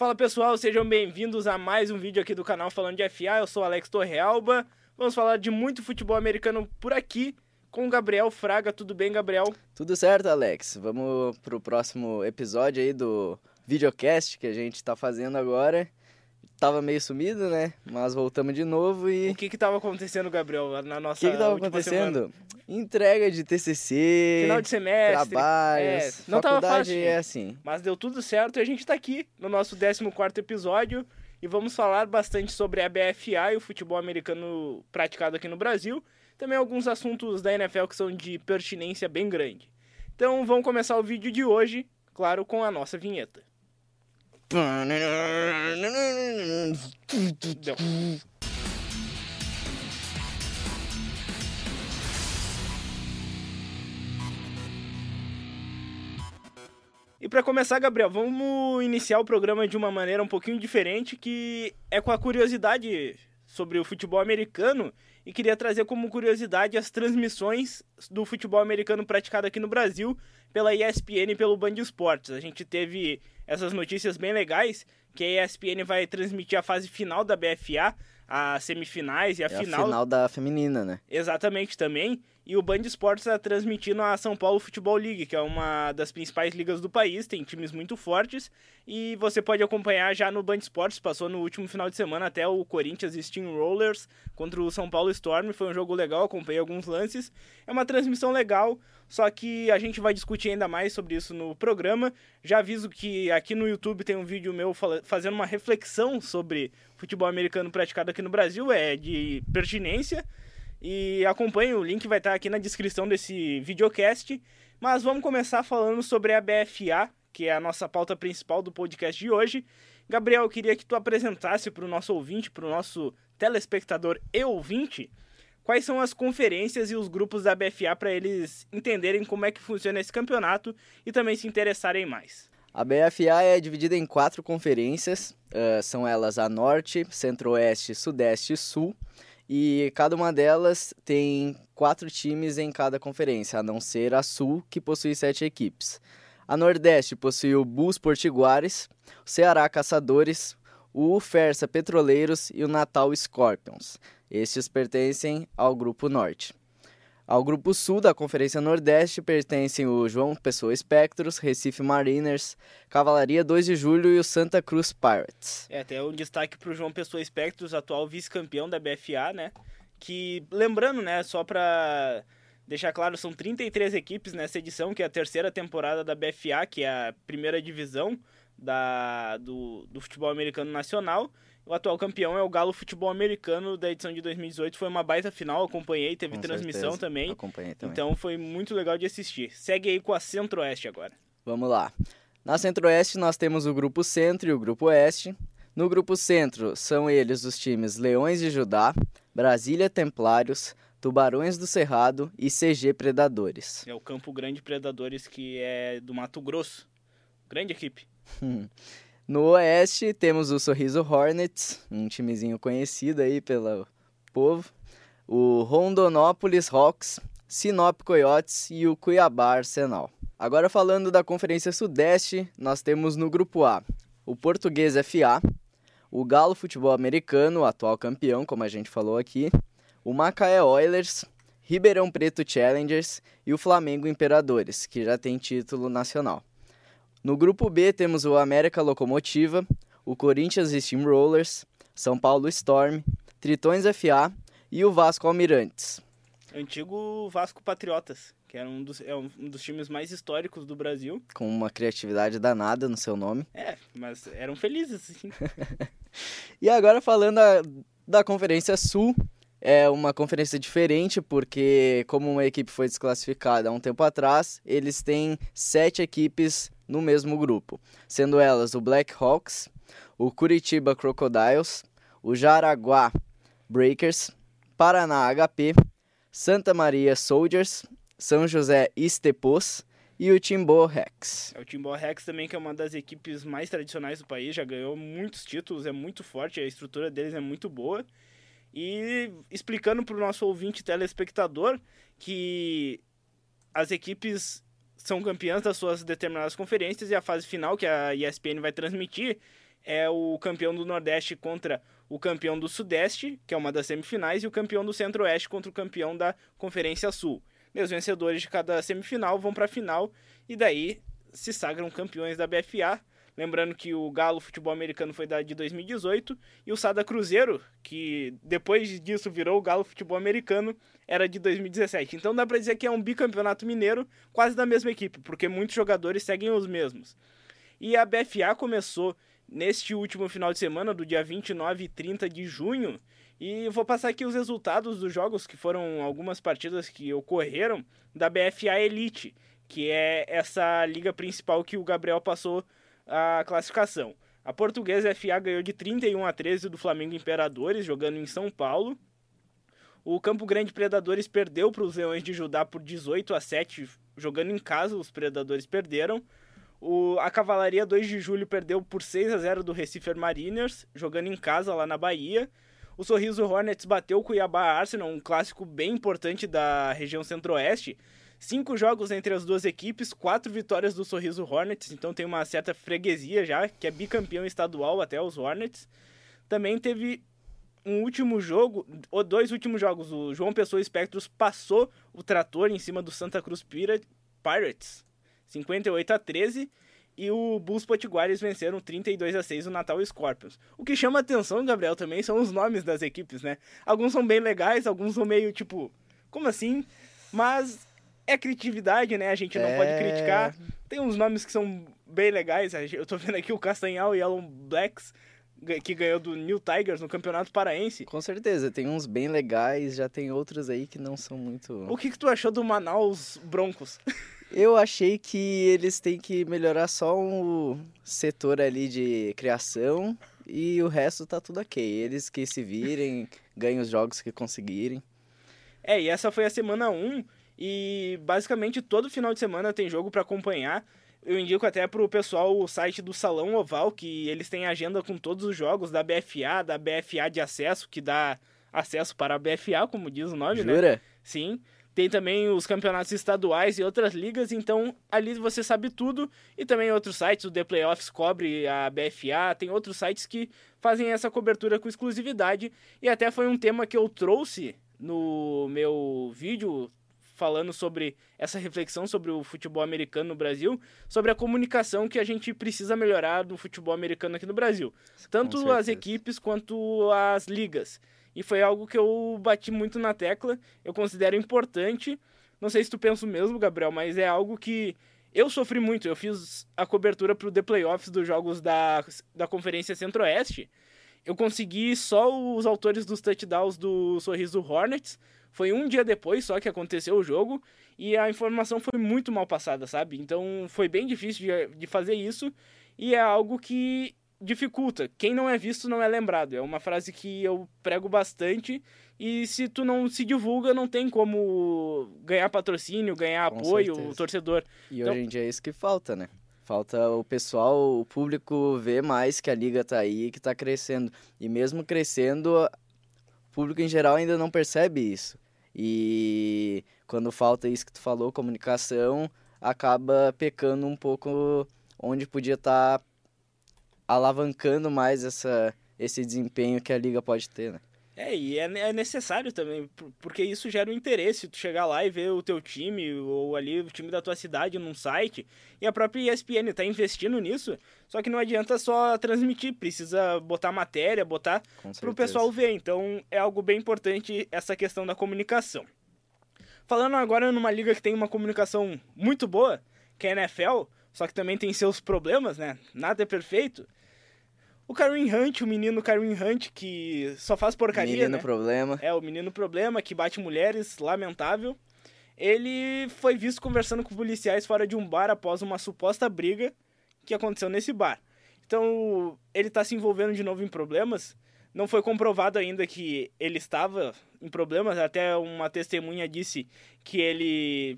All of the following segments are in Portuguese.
Fala pessoal, sejam bem-vindos a mais um vídeo aqui do canal Falando de FA. Eu sou Alex Torrealba. Vamos falar de muito futebol americano por aqui com o Gabriel Fraga. Tudo bem, Gabriel? Tudo certo, Alex. Vamos pro próximo episódio aí do videocast que a gente tá fazendo agora tava meio sumido, né? Mas voltamos de novo e. O que que tava acontecendo, Gabriel, na nossa. O que que tava acontecendo? Semana? Entrega de TCC. Final de semestre. Trabalhos. É, não tava fácil. é assim. Mas deu tudo certo e a gente tá aqui no nosso 14 episódio e vamos falar bastante sobre a BFA e o futebol americano praticado aqui no Brasil. Também alguns assuntos da NFL que são de pertinência bem grande. Então vamos começar o vídeo de hoje, claro, com a nossa vinheta. E para começar, Gabriel, vamos iniciar o programa de uma maneira um pouquinho diferente, que é com a curiosidade sobre o futebol americano e queria trazer como curiosidade as transmissões do futebol americano praticado aqui no Brasil pela ESPN e pelo Band Esportes. A gente teve essas notícias bem legais, que a ESPN vai transmitir a fase final da BFA, as semifinais e a é final. A final da feminina, né? Exatamente também. E o Band Esportes está transmitindo a São Paulo Futebol League, que é uma das principais ligas do país, tem times muito fortes. E você pode acompanhar já no Band Esportes, passou no último final de semana até o Corinthians Steamrollers contra o São Paulo Storm. Foi um jogo legal, acompanhei alguns lances. É uma transmissão legal, só que a gente vai discutir ainda mais sobre isso no programa. Já aviso que aqui no YouTube tem um vídeo meu fazendo uma reflexão sobre futebol americano praticado aqui no Brasil, é de pertinência. E acompanhe, o link vai estar aqui na descrição desse videocast. Mas vamos começar falando sobre a BFA, que é a nossa pauta principal do podcast de hoje. Gabriel, eu queria que tu apresentasse para o nosso ouvinte, para o nosso telespectador e ouvinte, quais são as conferências e os grupos da BFA para eles entenderem como é que funciona esse campeonato e também se interessarem mais. A BFA é dividida em quatro conferências, uh, são elas a Norte, Centro-Oeste, Sudeste e Sul. E cada uma delas tem quatro times em cada conferência, a não ser a Sul, que possui sete equipes. A Nordeste possui o Bulls Portiguares, o Ceará Caçadores, o Fersa Petroleiros e o Natal Scorpions. Estes pertencem ao Grupo Norte. Ao grupo sul da Conferência Nordeste pertencem o João Pessoa Espectros, Recife Mariners, Cavalaria 2 de Julho e o Santa Cruz Pirates. É, tem um destaque para o João Pessoa Espectros, atual vice-campeão da BFA, né? Que, lembrando, né, só para deixar claro, são 33 equipes nessa edição, que é a terceira temporada da BFA, que é a primeira divisão da, do, do futebol americano nacional. O atual campeão é o Galo Futebol Americano da edição de 2018. Foi uma baita final, acompanhei, teve com transmissão certeza. também. Acompanhei também. Então foi muito legal de assistir. Segue aí com a Centro-Oeste agora. Vamos lá. Na Centro-Oeste nós temos o Grupo Centro e o Grupo Oeste. No Grupo Centro são eles os times Leões de Judá, Brasília Templários, Tubarões do Cerrado e CG Predadores. É o Campo Grande Predadores que é do Mato Grosso. Grande equipe. No Oeste temos o Sorriso Hornets, um timezinho conhecido aí pelo povo, o Rondonópolis Hawks, Sinop Coyotes e o Cuiabá Arsenal. Agora falando da Conferência Sudeste, nós temos no grupo A o Português FA, o Galo Futebol Americano, atual campeão, como a gente falou aqui, o Macaé Oilers, Ribeirão Preto Challengers e o Flamengo Imperadores, que já tem título nacional. No grupo B temos o América Locomotiva, o Corinthians Steamrollers, São Paulo Storm, Tritões FA e o Vasco Almirantes. Antigo Vasco Patriotas, que era um dos, é um dos times mais históricos do Brasil. Com uma criatividade danada no seu nome. É, mas eram felizes, sim. e agora falando a, da Conferência Sul, é uma conferência diferente porque, como uma equipe foi desclassificada há um tempo atrás, eles têm sete equipes no mesmo grupo, sendo elas o Black Hawks, o Curitiba Crocodiles, o Jaraguá Breakers, Paraná HP, Santa Maria Soldiers, São José Estepos e o Timbó Rex. É, o Timbó Rex também que é uma das equipes mais tradicionais do país, já ganhou muitos títulos, é muito forte, a estrutura deles é muito boa. E explicando para o nosso ouvinte telespectador que as equipes são campeãs das suas determinadas conferências e a fase final que a ESPN vai transmitir é o campeão do Nordeste contra o campeão do Sudeste, que é uma das semifinais, e o campeão do Centro-Oeste contra o campeão da Conferência Sul. E os vencedores de cada semifinal vão para a final e daí se sagram campeões da BFA. Lembrando que o Galo Futebol Americano foi da de 2018 e o Sada Cruzeiro, que depois disso virou o Galo Futebol Americano, era de 2017. Então dá para dizer que é um bicampeonato mineiro quase da mesma equipe, porque muitos jogadores seguem os mesmos. E a BFA começou neste último final de semana, do dia 29 e 30 de junho, e vou passar aqui os resultados dos jogos, que foram algumas partidas que ocorreram da BFA Elite, que é essa liga principal que o Gabriel passou a classificação. A Portuguesa FA ganhou de 31 a 13 do Flamengo Imperadores, jogando em São Paulo. O Campo Grande Predadores perdeu para os Leões de Judá por 18 a 7, jogando em casa, os Predadores perderam. O, a Cavalaria 2 de Julho perdeu por 6 a 0 do Recife Mariners, jogando em casa lá na Bahia. O Sorriso Hornets bateu o Cuiabá Arsenal, um clássico bem importante da região centro-oeste. Cinco jogos entre as duas equipes, quatro vitórias do Sorriso Hornets, então tem uma certa freguesia já, que é bicampeão estadual até os Hornets. Também teve um último jogo, ou dois últimos jogos. O João Pessoa Espectros passou o trator em cima do Santa Cruz Pirates, 58 a 13 e o Bulls Potiguares venceram 32 a 6 o Natal Scorpions. O que chama atenção, Gabriel, também são os nomes das equipes, né? Alguns são bem legais, alguns são meio tipo, como assim? Mas é criatividade, né? A gente não é... pode criticar. Tem uns nomes que são bem legais. Eu tô vendo aqui o Castanhal e Yellow Blacks que ganhou do New Tigers no Campeonato Paraense. Com certeza, tem uns bem legais, já tem outros aí que não são muito. O que, que tu achou do Manaus Broncos? Eu achei que eles têm que melhorar só o setor ali de criação e o resto tá tudo ok. Eles que se virem, ganhem os jogos que conseguirem. É, e essa foi a semana 1 e basicamente todo final de semana tem jogo para acompanhar. Eu indico até pro pessoal o site do Salão Oval, que eles têm agenda com todos os jogos da BFA, da BFA de acesso, que dá acesso para a BFA, como diz o nome, Jura? né? Jura? Sim. Tem também os campeonatos estaduais e outras ligas, então ali você sabe tudo. E também outros sites, o The Playoffs cobre a BFA, tem outros sites que fazem essa cobertura com exclusividade. E até foi um tema que eu trouxe no meu vídeo falando sobre essa reflexão sobre o futebol americano no Brasil, sobre a comunicação que a gente precisa melhorar no futebol americano aqui no Brasil. Tanto as equipes quanto as ligas. E foi algo que eu bati muito na tecla, eu considero importante. Não sei se tu pensa o mesmo, Gabriel, mas é algo que eu sofri muito. Eu fiz a cobertura para o The Playoffs dos jogos da, da Conferência Centro-Oeste. Eu consegui só os autores dos touchdowns do Sorriso Hornets. Foi um dia depois só que aconteceu o jogo e a informação foi muito mal passada, sabe? Então foi bem difícil de, de fazer isso e é algo que dificulta. Quem não é visto não é lembrado. É uma frase que eu prego bastante. E se tu não se divulga, não tem como ganhar patrocínio, ganhar Com apoio, certeza. o torcedor. E então... hoje em dia é isso que falta, né? Falta o pessoal, o público ver mais que a liga tá aí, que tá crescendo. E mesmo crescendo, o público em geral ainda não percebe isso. E quando falta isso que tu falou, comunicação, acaba pecando um pouco onde podia estar tá alavancando mais essa, esse desempenho que a liga pode ter, né? É, e é, é, necessário também, porque isso gera um interesse, tu chegar lá e ver o teu time, ou ali o time da tua cidade num site, e a própria ESPN tá investindo nisso, só que não adianta só transmitir, precisa botar matéria, botar para o pessoal ver, então é algo bem importante essa questão da comunicação. Falando agora numa liga que tem uma comunicação muito boa, que é a NFL, só que também tem seus problemas, né? Nada é perfeito. O Kareem Hunt, o menino Kareem Hunt, que só faz porcaria, Menino né? problema. É, o menino problema, que bate mulheres, lamentável. Ele foi visto conversando com policiais fora de um bar após uma suposta briga que aconteceu nesse bar. Então, ele tá se envolvendo de novo em problemas. Não foi comprovado ainda que ele estava em problemas. Até uma testemunha disse que ele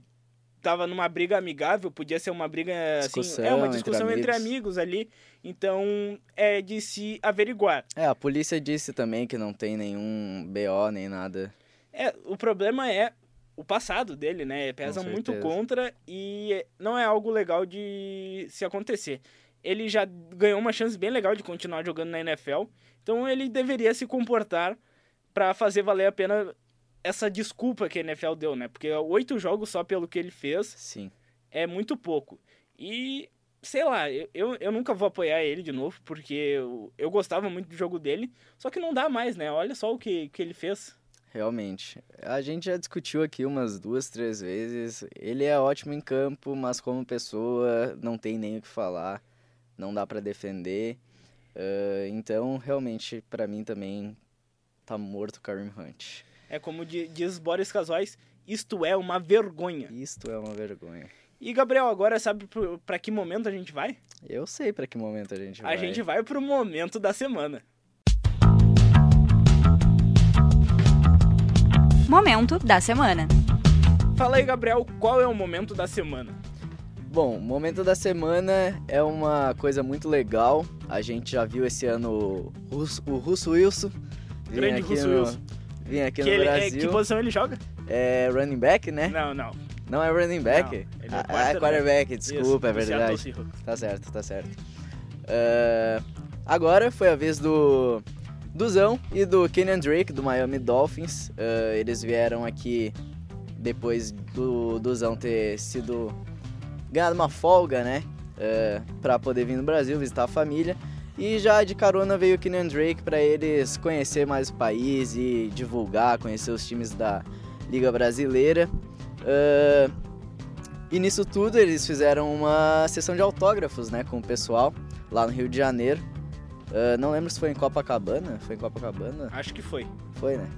tava numa briga amigável, podia ser uma briga assim, é uma discussão entre, entre, amigos ali. Então, é de se averiguar. É, a polícia disse também que não tem nenhum BO nem nada. É, o problema é o passado dele, né? Pesa muito contra e não é algo legal de se acontecer. ele já ganhou uma chance bem legal de continuar jogando na NFL. Então ele deveria se comportar para fazer valer a pena essa desculpa que a NFL deu, né? Porque oito jogos só pelo que ele fez Sim. é muito pouco. E, sei lá, eu, eu nunca vou apoiar ele de novo, porque eu, eu gostava muito do jogo dele, só que não dá mais, né? Olha só o que, que ele fez. Realmente. A gente já discutiu aqui umas duas, três vezes. Ele é ótimo em campo, mas como pessoa não tem nem o que falar. Não dá para defender. Uh, então, realmente, para mim também tá morto o Kareem Hunt. É como diz Boris Casuais, isto é uma vergonha. Isto é uma vergonha. E Gabriel, agora sabe para que momento a gente vai? Eu sei para que momento a gente vai. A gente vai pro momento da semana. Momento da semana. Fala aí, Gabriel, qual é o momento da semana? Bom, o momento da semana é uma coisa muito legal. A gente já viu esse ano o Russo, o Russo Wilson. Grande Russo no, Wilson. Vim aqui que no ele, Brasil. É, que posição ele joga? É running back, né? Não, não. Não é running back? Não, é ah, é quarterback, desculpa, Isso, é verdade. Tá certo, tá certo. Uh, agora foi a vez do Duzão e do Kenyan Drake, do Miami Dolphins. Uh, eles vieram aqui depois do Duzão ter sido ganhado uma folga, né? Uh, pra poder vir no Brasil visitar a família. E já de carona veio o Kenyan Drake para eles conhecer mais o país e divulgar, conhecer os times da Liga Brasileira. Uh, e nisso tudo eles fizeram uma sessão de autógrafos né, com o pessoal lá no Rio de Janeiro. Uh, não lembro se foi em Copacabana. Foi em Copacabana? Acho que foi. Foi, né?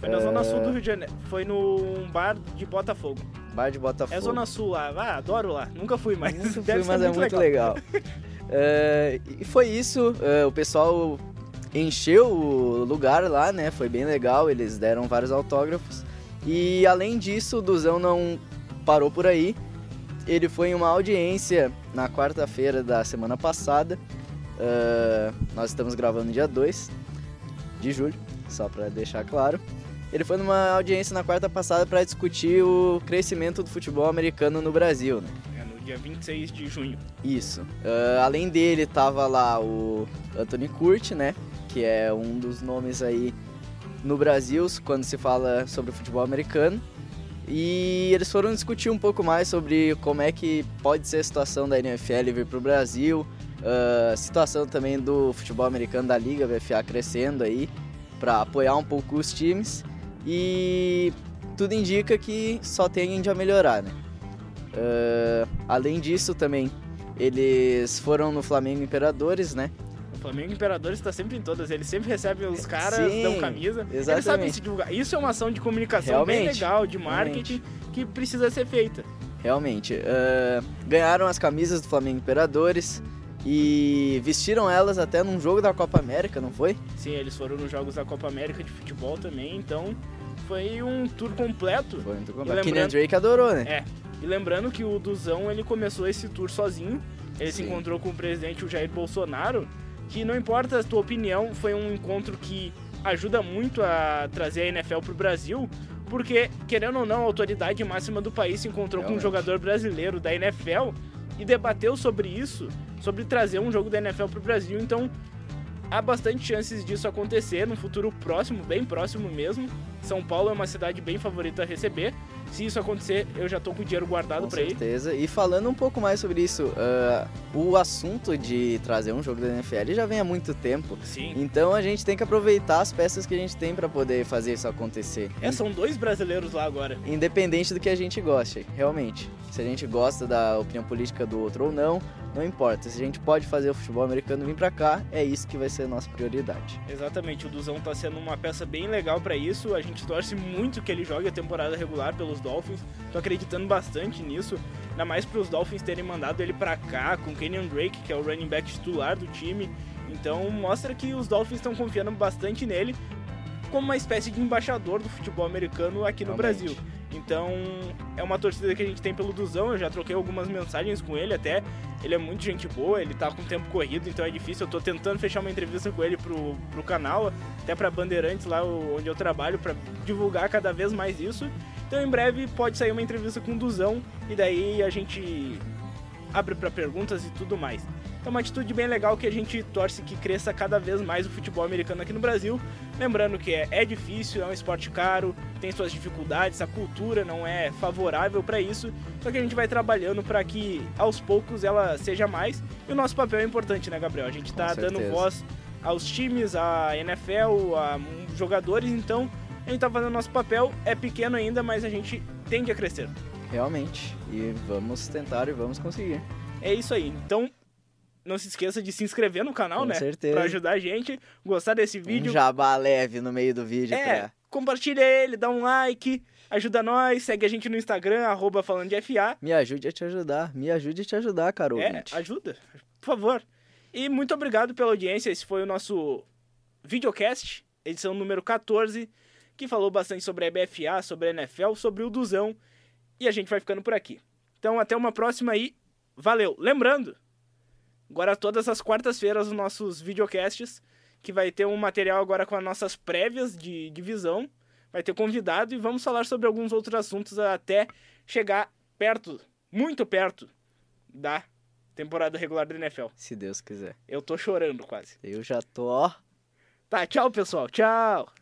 Foi na uh... Zona Sul do Rio de Janeiro. Foi num bar de Botafogo. Bar de Botafogo. É Zona Sul lá. Ah, adoro lá. Nunca fui, mas Nunca fui, mas é muito, muito legal. legal. uh, e foi isso. o pessoal encheu o lugar lá, né? Foi bem legal. Eles deram vários autógrafos. E além disso, o Duzão não parou por aí. Ele foi em uma audiência na quarta-feira da semana passada Uh, nós estamos gravando dia 2 de julho, só para deixar claro. Ele foi numa audiência na quarta passada para discutir o crescimento do futebol americano no Brasil, né? Dia 26 de junho. Isso. Uh, além dele, tava lá o Anthony Curti, né? Que é um dos nomes aí no Brasil quando se fala sobre o futebol americano. E eles foram discutir um pouco mais sobre como é que pode ser a situação da NFL vir para o Brasil, Uh, situação também do futebol americano da Liga VFA crescendo aí para apoiar um pouco os times e tudo indica que só tende a melhorar, né? Uh, além disso também eles foram no Flamengo Imperadores, né? O Flamengo Imperadores está sempre em todas, eles sempre recebem os caras, Sim, dão camisa, exatamente. eles sabem se divulgar. Isso é uma ação de comunicação Realmente, bem legal, de marketing, realmente. que precisa ser feita. Realmente. Uh, ganharam as camisas do Flamengo Imperadores, e vestiram elas até num jogo da Copa América, não foi? Sim, eles foram nos jogos da Copa América de futebol também, então foi um tour completo. Foi um tour completo. Lembrando... Drake adorou, né? É. E lembrando que o Duzão, ele começou esse tour sozinho. Ele Sim. se encontrou com o presidente, o Jair Bolsonaro, que não importa a tua opinião, foi um encontro que ajuda muito a trazer a NFL pro Brasil, porque, querendo ou não, a autoridade máxima do país se encontrou Realmente. com um jogador brasileiro da NFL e debateu sobre isso, sobre trazer um jogo da NFL para o Brasil. Então, há bastante chances disso acontecer no futuro próximo, bem próximo mesmo. São Paulo é uma cidade bem favorita a receber. Se isso acontecer, eu já tô com o dinheiro guardado Com para ir. certeza. E falando um pouco mais sobre isso, uh, o assunto de trazer um jogo da NFL já vem há muito tempo. Sim. Então a gente tem que aproveitar as peças que a gente tem para poder fazer isso acontecer. É, são dois brasileiros lá agora. Independente do que a gente goste, realmente. Se a gente gosta da opinião política do outro ou não, não importa. Se a gente pode fazer o futebol americano vir para cá, é isso que vai ser a nossa prioridade. Exatamente, o Duzão tá sendo uma peça bem legal para isso. A gente torce muito que ele jogue a temporada regular pelos Dolphins. Tô acreditando bastante nisso. Ainda mais para os Dolphins terem mandado ele para cá com Kenyon Drake, que é o running back titular do time. Então mostra que os Dolphins estão confiando bastante nele como uma espécie de embaixador do futebol americano aqui no Realmente. Brasil. Então é uma torcida que a gente tem pelo Duzão. Eu já troquei algumas mensagens com ele até. Ele é muito gente boa, ele tá com tempo corrido, então é difícil. Eu tô tentando fechar uma entrevista com ele pro, pro canal, até pra Bandeirantes, lá onde eu trabalho, para divulgar cada vez mais isso. Então em breve pode sair uma entrevista com o Duzão e daí a gente abre para perguntas e tudo mais. Então, uma atitude bem legal que a gente torce que cresça cada vez mais o futebol americano aqui no Brasil. Lembrando que é, é difícil, é um esporte caro, tem suas dificuldades, a cultura não é favorável para isso. Só que a gente vai trabalhando para que aos poucos ela seja mais. E o nosso papel é importante, né, Gabriel? A gente tá dando voz aos times, à NFL, a jogadores, então a gente tá fazendo nosso papel. É pequeno ainda, mas a gente tende a crescer. Realmente. E vamos tentar e vamos conseguir. É isso aí. Então, não se esqueça de se inscrever no canal, Com né? certeza. Pra ajudar a gente, gostar desse vídeo. Um jabá leve no meio do vídeo. É, pra... compartilha ele, dá um like, ajuda nós, segue a gente no Instagram, arroba falando de FA. Me ajude a te ajudar, me ajude a te ajudar, caro É, ouvinte. ajuda, por favor. E muito obrigado pela audiência, esse foi o nosso videocast, edição número 14, que falou bastante sobre a BFA, sobre a NFL, sobre o Duzão, e a gente vai ficando por aqui. Então até uma próxima aí, valeu! Lembrando, Agora, todas as quartas-feiras, os nossos videocasts, que vai ter um material agora com as nossas prévias de divisão. Vai ter convidado e vamos falar sobre alguns outros assuntos até chegar perto, muito perto da temporada regular da NFL. Se Deus quiser. Eu tô chorando quase. Eu já tô, ó. Tá, tchau, pessoal. Tchau.